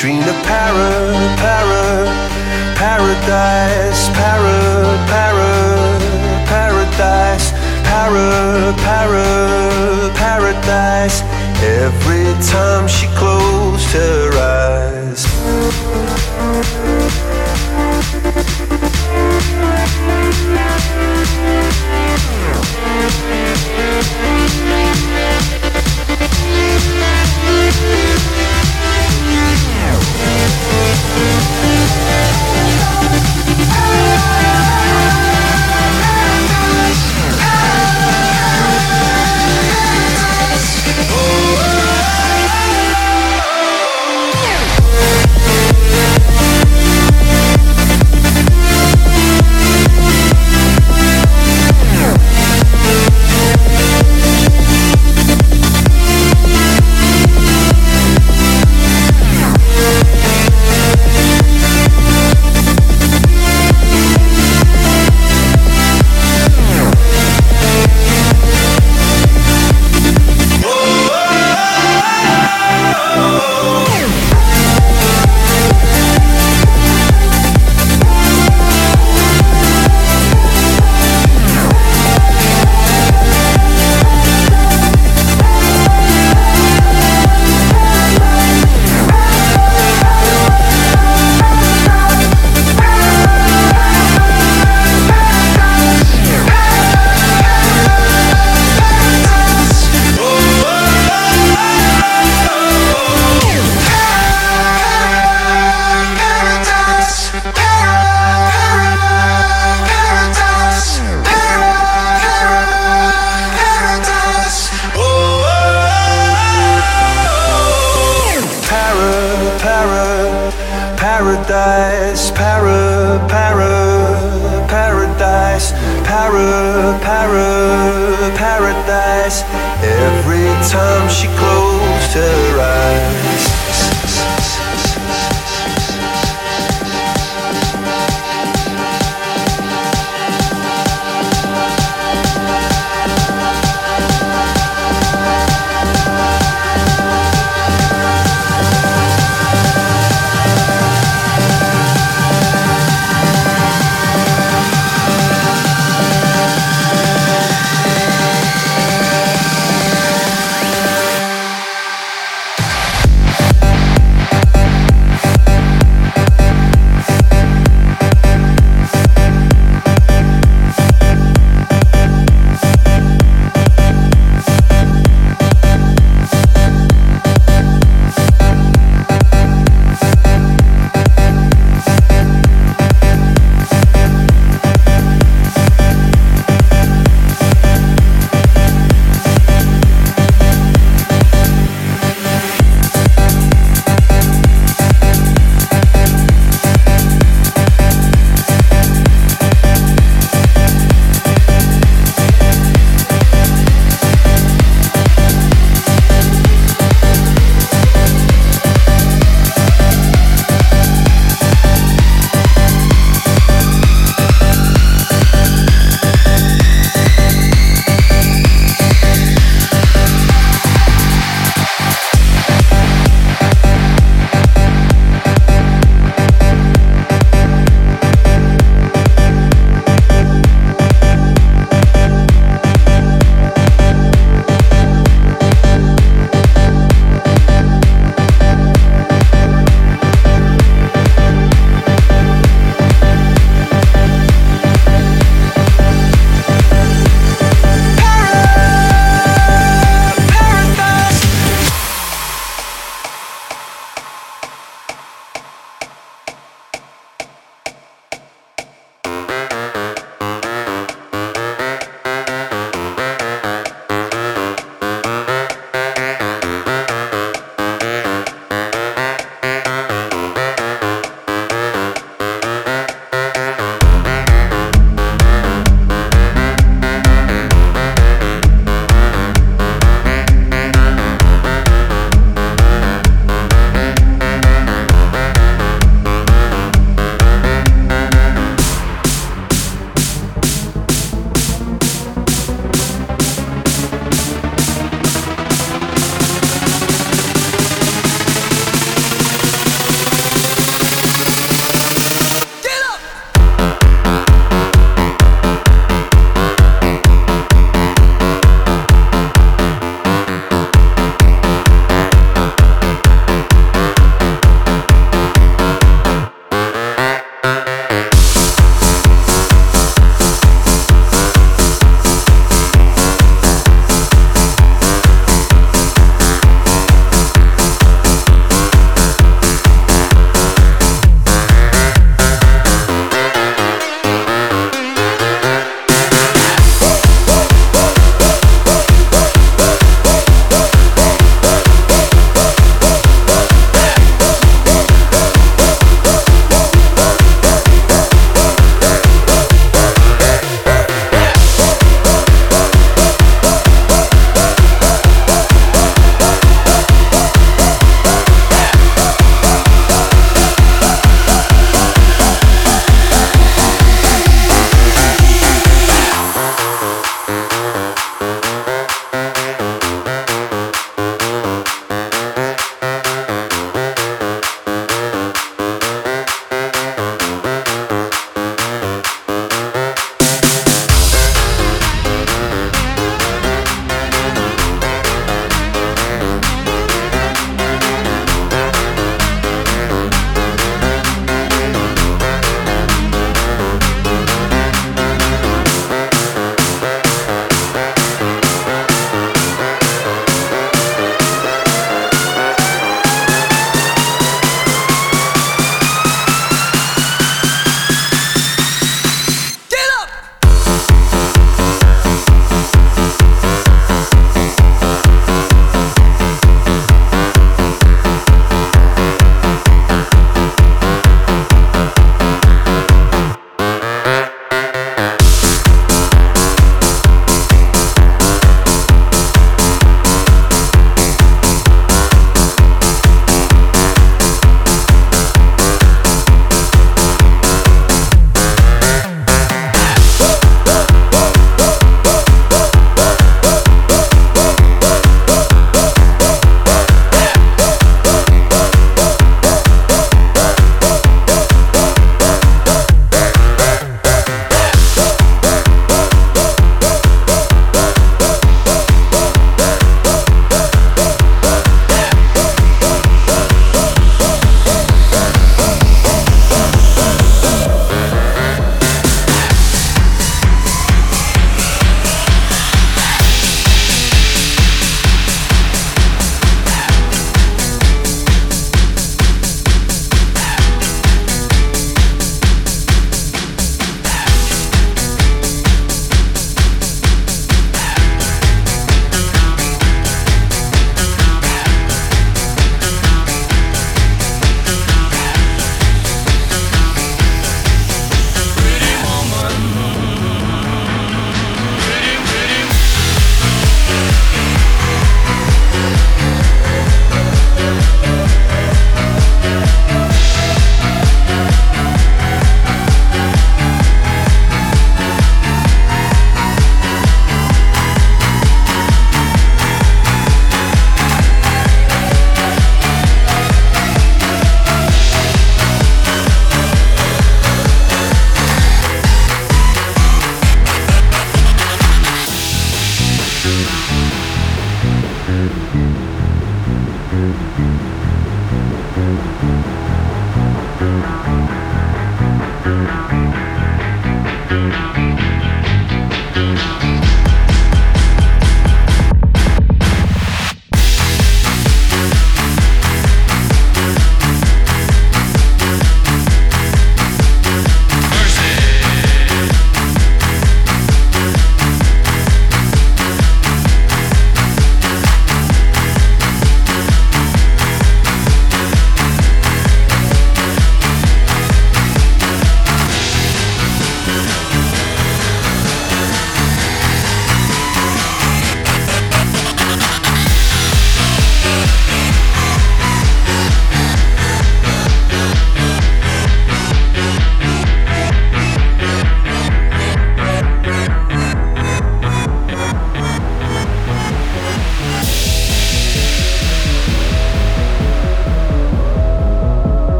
Dreamed of para, para, paradise, para, para, paradise, para, para, paradise. Every time she closed her eyes.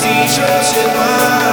So you can hurt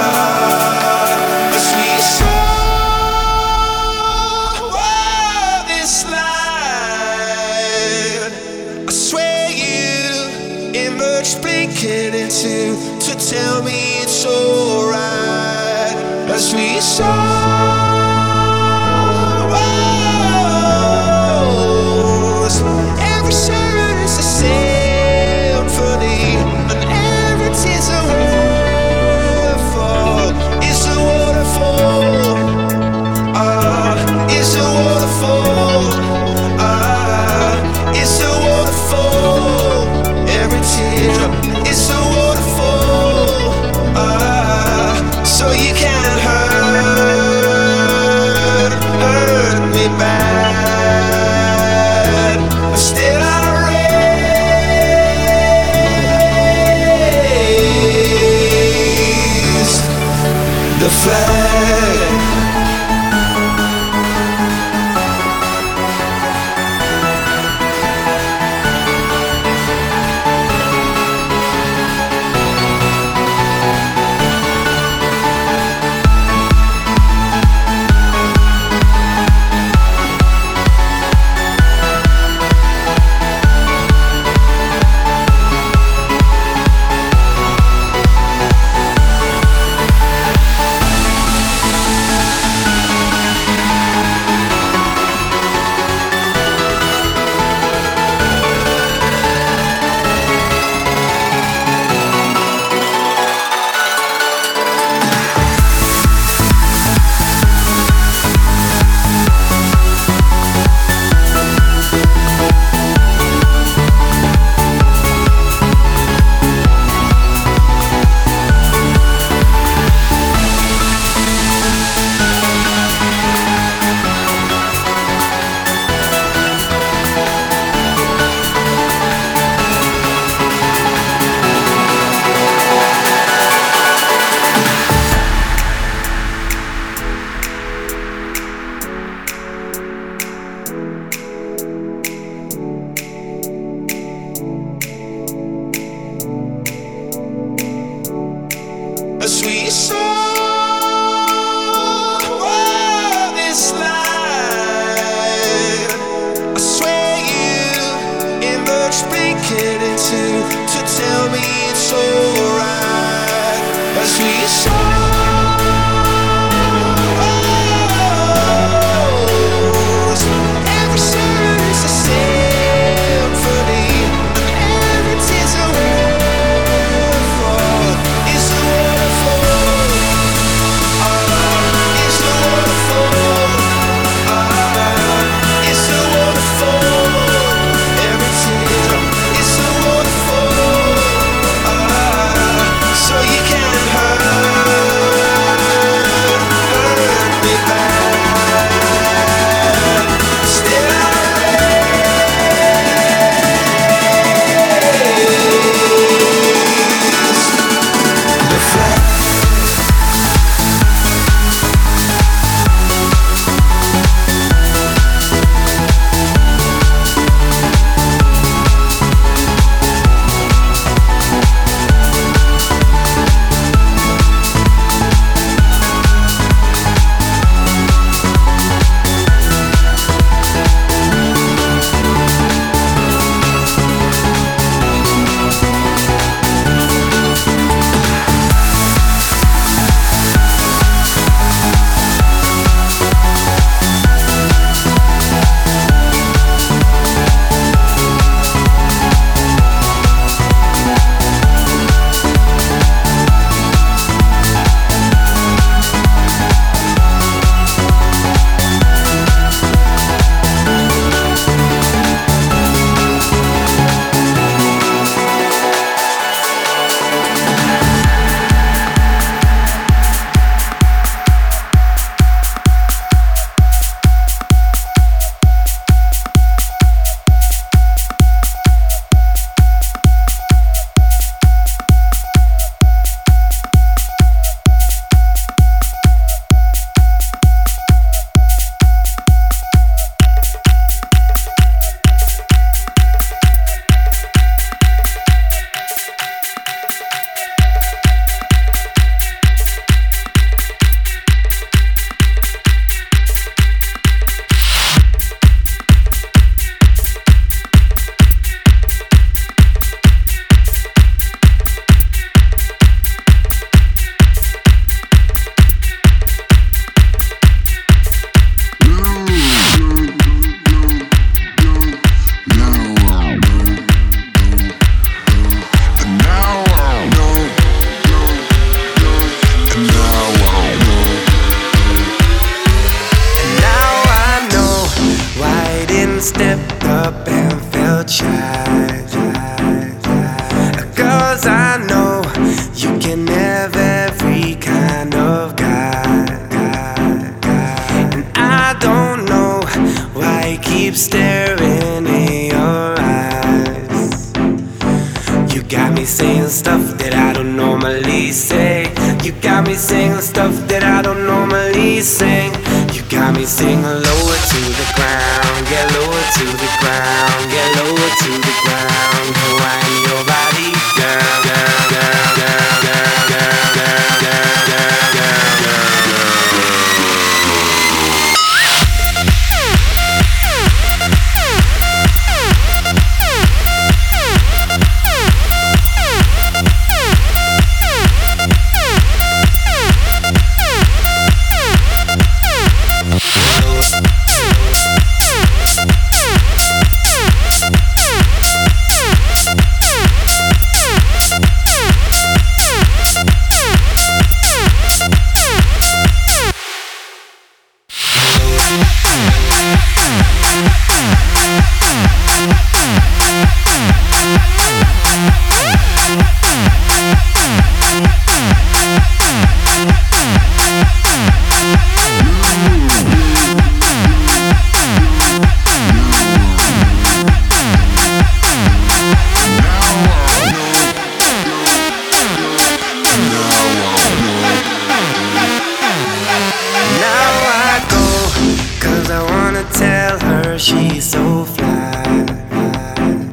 she's so fly.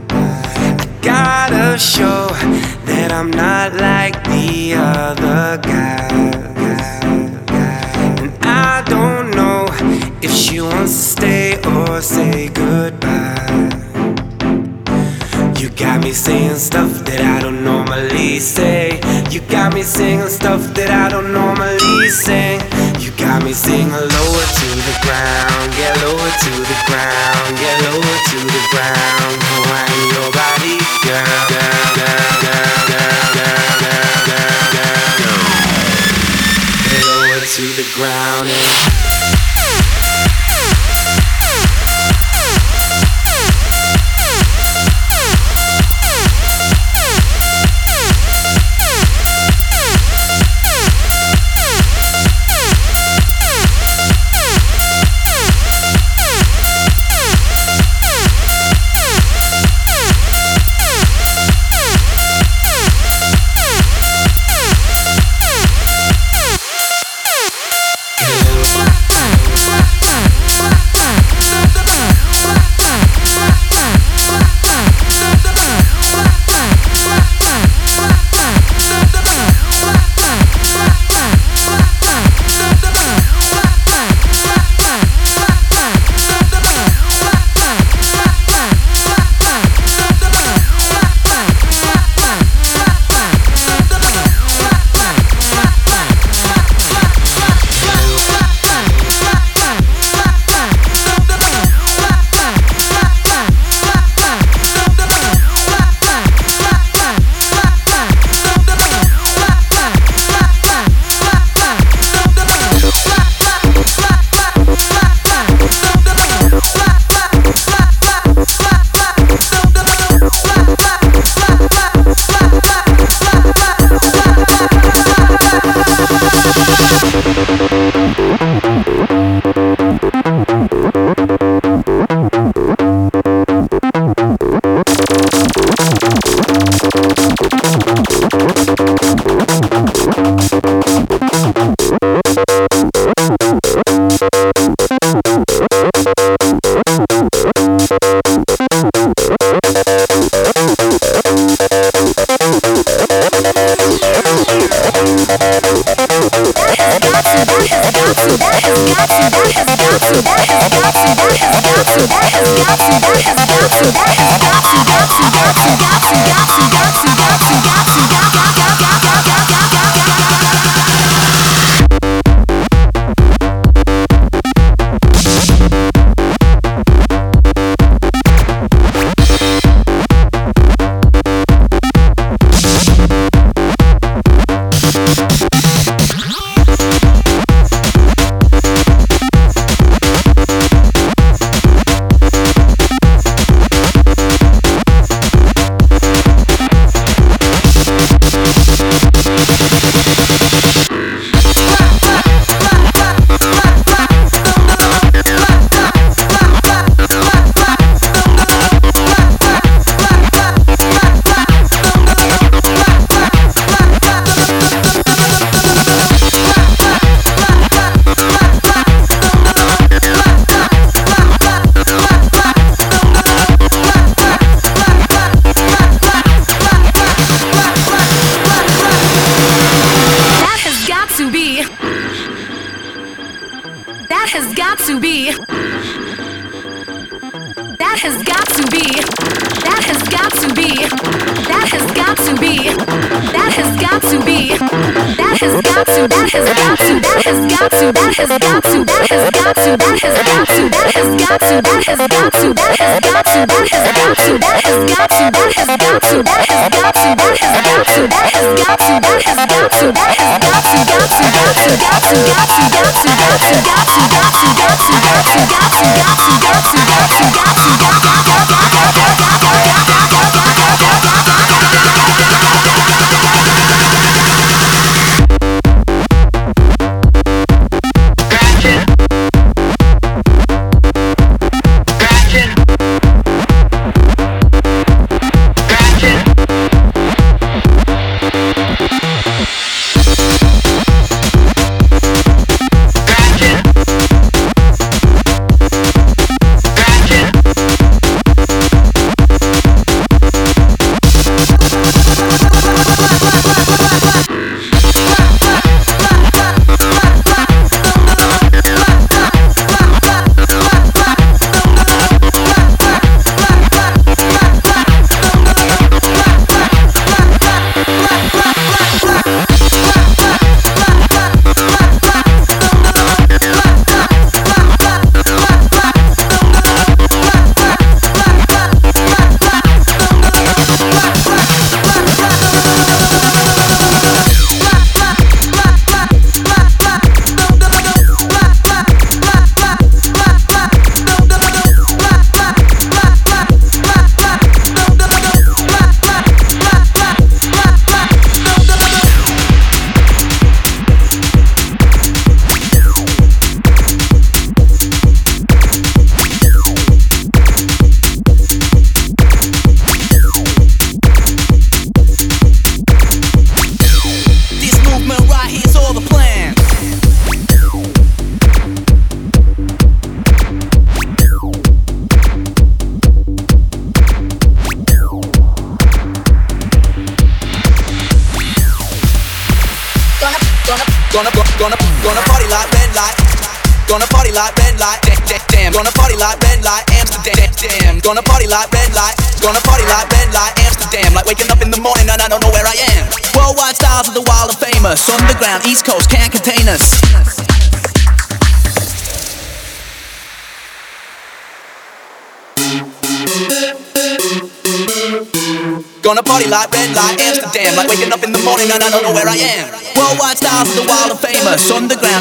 I gotta show that I'm not like the other guy. And I don't know if she wants to stay or say goodbye. You got me saying stuff that I don't normally say. You got me singing stuff that I don't normally sing. Got me singing lower to the ground, get lower to the ground, get lower to the ground. Wind your body, girl,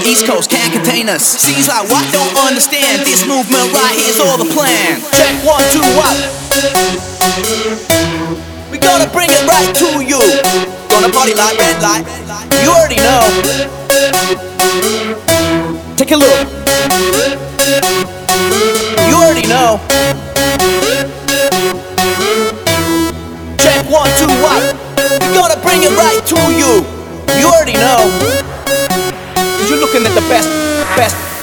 East Coast can't contain us. Seems like what don't understand. This movement right here's all the plan. Check one, two? We gonna bring it right to you. Gonna party like red light. You already know. Take a look. You already know. Check one, two? We gonna bring it right to you. You already know. You're looking at the best, best,